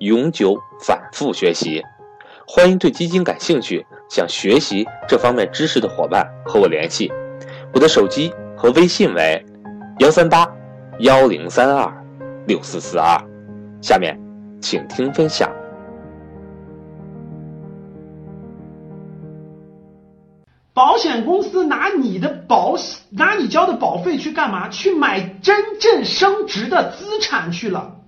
永久反复学习，欢迎对基金感兴趣、想学习这方面知识的伙伴和我联系。我的手机和微信为幺三八幺零三二六四四二。下面，请听分享。保险公司拿你的保拿你交的保费去干嘛？去买真正升值的资产去了。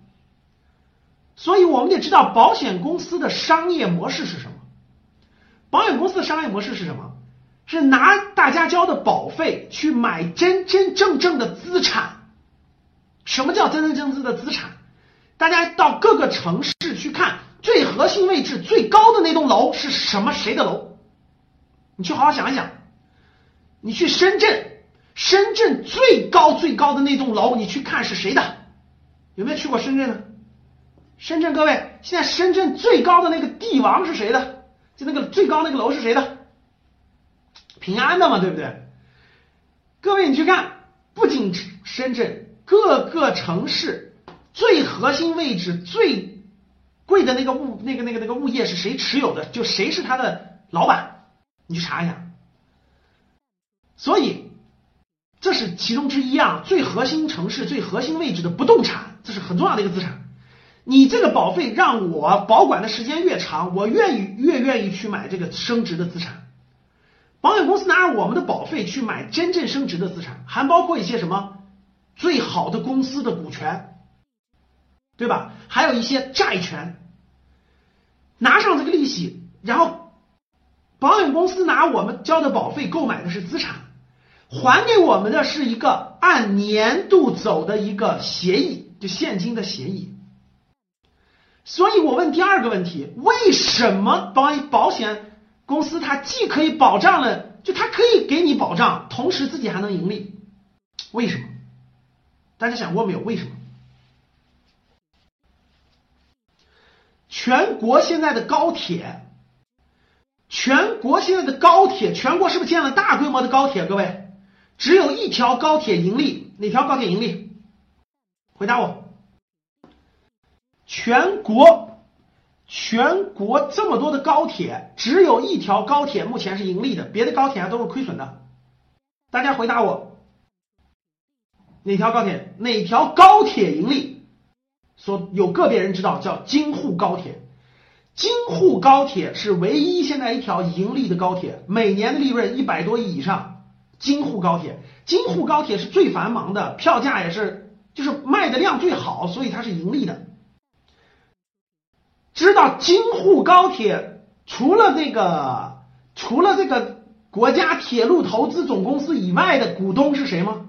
所以我们得知道保险公司的商业模式是什么？保险公司的商业模式是什么？是拿大家交的保费去买真真正正的资产。什么叫真真正正的资产？大家到各个城市去看，最核心位置最高的那栋楼是什么？谁的楼？你去好好想一想。你去深圳，深圳最高最高的那栋楼，你去看是谁的？有没有去过深圳呢？深圳，各位，现在深圳最高的那个帝王是谁的？就那个最高那个楼是谁的？平安的嘛，对不对？各位，你去看，不仅深圳各个城市最核心位置最贵的那个物那个那个那个物业是谁持有的？就谁是他的老板？你去查一下。所以这是其中之一啊，最核心城市最核心位置的不动产，这是很重要的一个资产。你这个保费让我保管的时间越长，我愿意越愿意去买这个升值的资产。保险公司拿着我们的保费去买真正升值的资产，还包括一些什么最好的公司的股权，对吧？还有一些债权，拿上这个利息，然后保险公司拿我们交的保费购买的是资产，还给我们的是一个按年度走的一个协议，就现金的协议。所以我问第二个问题：为什么保保险公司它既可以保障了，就它可以给你保障，同时自己还能盈利？为什么？大家想过没有？为什么？全国现在的高铁，全国现在的高铁，全国是不是建了大规模的高铁？各位，只有一条高铁盈利，哪条高铁盈利？回答我。全国，全国这么多的高铁，只有一条高铁目前是盈利的，别的高铁还都是亏损的。大家回答我，哪条高铁？哪条高铁盈利？说有个别人知道，叫京沪高铁。京沪高铁是唯一现在一条盈利的高铁，每年的利润一百多亿以上。京沪高铁，京沪高铁是最繁忙的，票价也是，就是卖的量最好，所以它是盈利的。知道京沪高铁除了这个除了这个国家铁路投资总公司以外的股东是谁吗？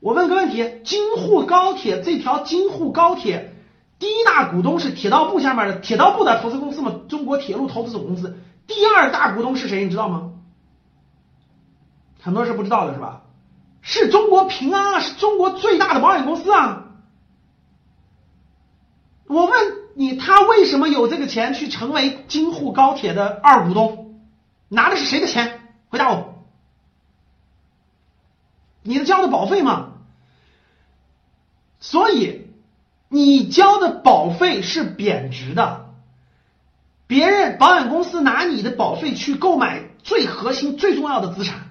我问个问题：京沪高铁这条京沪高铁第一大股东是铁道部下面的铁道部的投资公司吗？中国铁路投资总公司第二大股东是谁？你知道吗？很多人是不知道的，是吧？是中国平安啊，是中国最大的保险公司啊。我问你，他为什么有这个钱去成为京沪高铁的二股东？拿的是谁的钱？回答我，你的交的保费吗？所以你交的保费是贬值的，别人保险公司拿你的保费去购买最核心、最重要的资产，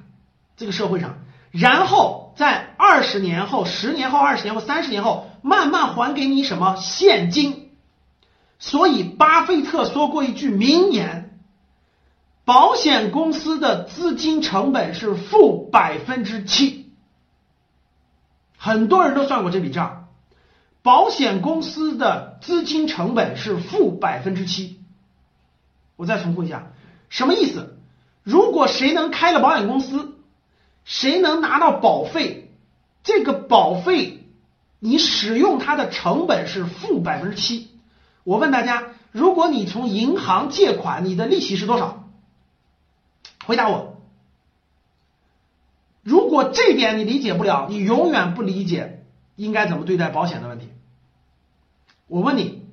这个社会上，然后在二十年后、十年后、二十年后、三十年后。慢慢还给你什么现金？所以巴菲特说过一句名言：保险公司的资金成本是负百分之七。很多人都算过这笔账，保险公司的资金成本是负百分之七。我再重复一下，什么意思？如果谁能开了保险公司，谁能拿到保费，这个保费。你使用它的成本是负百分之七，我问大家，如果你从银行借款，你的利息是多少？回答我。如果这点你理解不了，你永远不理解应该怎么对待保险的问题。我问你，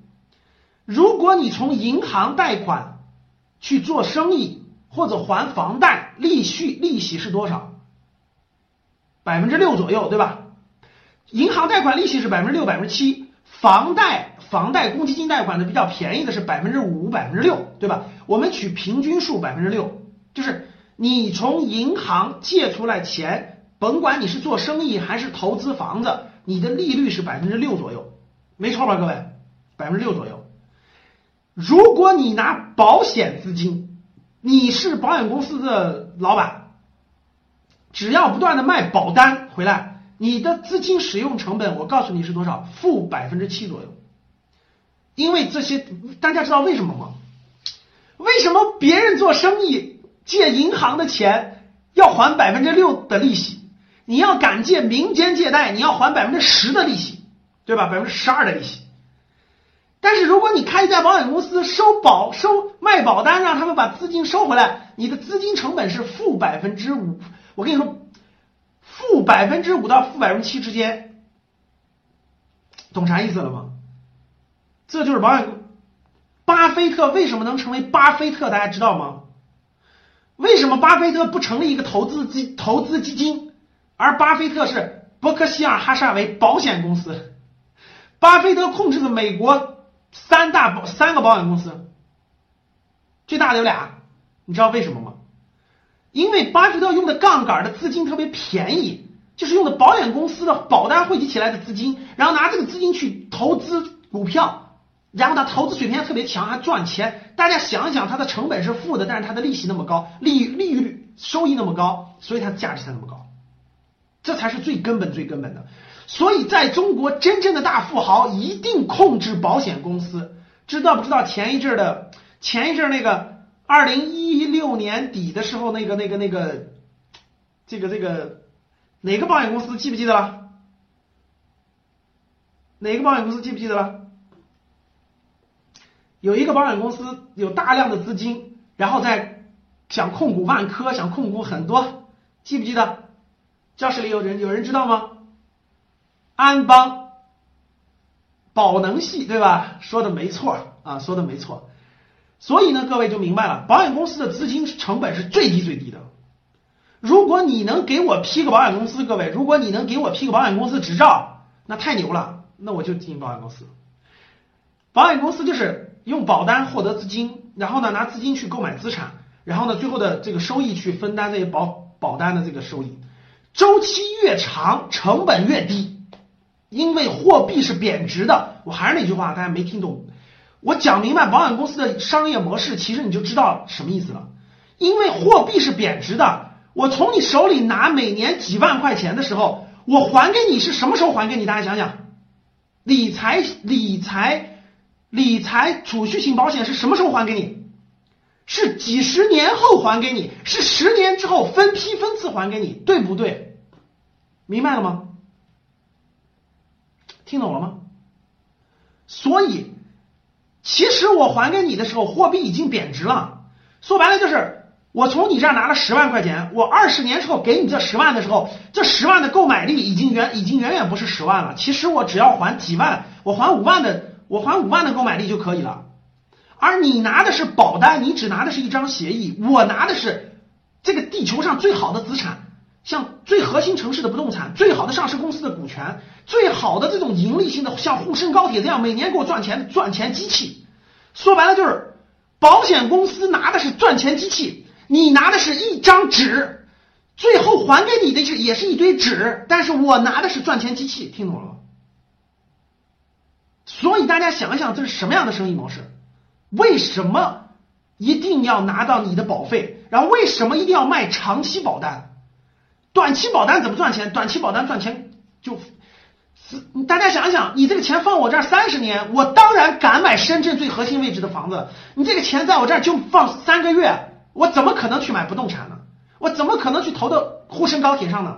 如果你从银行贷款去做生意或者还房贷，利息利息是多少？百分之六左右，对吧？银行贷款利息是百分之六、百分之七，房贷房贷公积金贷款的比较便宜的是百分之五、百分之六，对吧？我们取平均数百分之六，就是你从银行借出来钱，甭管你是做生意还是投资房子，你的利率是百分之六左右，没错吧，各位？百分之六左右。如果你拿保险资金，你是保险公司的老板，只要不断的卖保单回来。你的资金使用成本，我告诉你是多少？负百分之七左右。因为这些，大家知道为什么吗？为什么别人做生意借银行的钱要还百分之六的利息？你要敢借民间借贷，你要还百分之十的利息，对吧？百分之十二的利息。但是如果你开一家保险公司，收保收卖保单，让他们把资金收回来，你的资金成本是负百分之五。我跟你说。百分之五到负百分之七之间，懂啥意思了吗？这就是保险。巴菲特为什么能成为巴菲特？大家知道吗？为什么巴菲特不成立一个投资基投资基金，而巴菲特是伯克希尔哈撒韦保险公司？巴菲特控制的美国三大保三个保险公司，最大的有俩，你知道为什么吗？因为巴菲特用的杠杆的资金特别便宜，就是用的保险公司的保单汇集起来的资金，然后拿这个资金去投资股票，然后他投资水平还特别强，还赚钱。大家想一想，它的成本是负的，但是它的利息那么高，利利率收益那么高，所以它的价值才那么高。这才是最根本、最根本的。所以在中国，真正的大富豪一定控制保险公司。知道不知道前一阵的前一阵那个？二零一六年底的时候，那个、那个、那个，这个、这个，哪个保险公司记不记得了？哪个保险公司记不记得了？有一个保险公司有大量的资金，然后在想控股万科，想控股很多，记不记得？教室里有人有人知道吗？安邦宝能系对吧？说的没错啊，说的没错。所以呢，各位就明白了，保险公司的资金成本是最低最低的。如果你能给我批个保险公司，各位，如果你能给我批个保险公司执照，那太牛了，那我就进保险公司。保险公司就是用保单获得资金，然后呢拿资金去购买资产，然后呢最后的这个收益去分担这些保保单的这个收益。周期越长，成本越低，因为货币是贬值的。我还是那句话，大家没听懂。我讲明白保险公司的商业模式，其实你就知道什么意思了。因为货币是贬值的，我从你手里拿每年几万块钱的时候，我还给你是什么时候还给你？大家想想，理财、理财、理财储蓄型保险是什么时候还给你？是几十年后还给你，是十年之后分批分次还给你，对不对？明白了吗？听懂了吗？所以。其实我还给你的时候，货币已经贬值了。说白了就是，我从你这儿拿了十万块钱，我二十年之后给你这十万的时候，这十万的购买力已经远已经远远不是十万了。其实我只要还几万，我还五万的，我还五万的购买力就可以了。而你拿的是保单，你只拿的是一张协议，我拿的是这个地球上最好的资产。像最核心城市的不动产，最好的上市公司的股权，最好的这种盈利性的，像沪深高铁这样每年给我赚钱的赚钱机器。说白了就是，保险公司拿的是赚钱机器，你拿的是一张纸，最后还给你的是也是一堆纸，但是我拿的是赚钱机器，听懂了吗？所以大家想一想，这是什么样的生意模式？为什么一定要拿到你的保费？然后为什么一定要卖长期保单？短期保单怎么赚钱？短期保单赚钱就，大家想想，你这个钱放我这儿三十年，我当然敢买深圳最核心位置的房子。你这个钱在我这儿就放三个月，我怎么可能去买不动产呢？我怎么可能去投到沪深高铁上呢？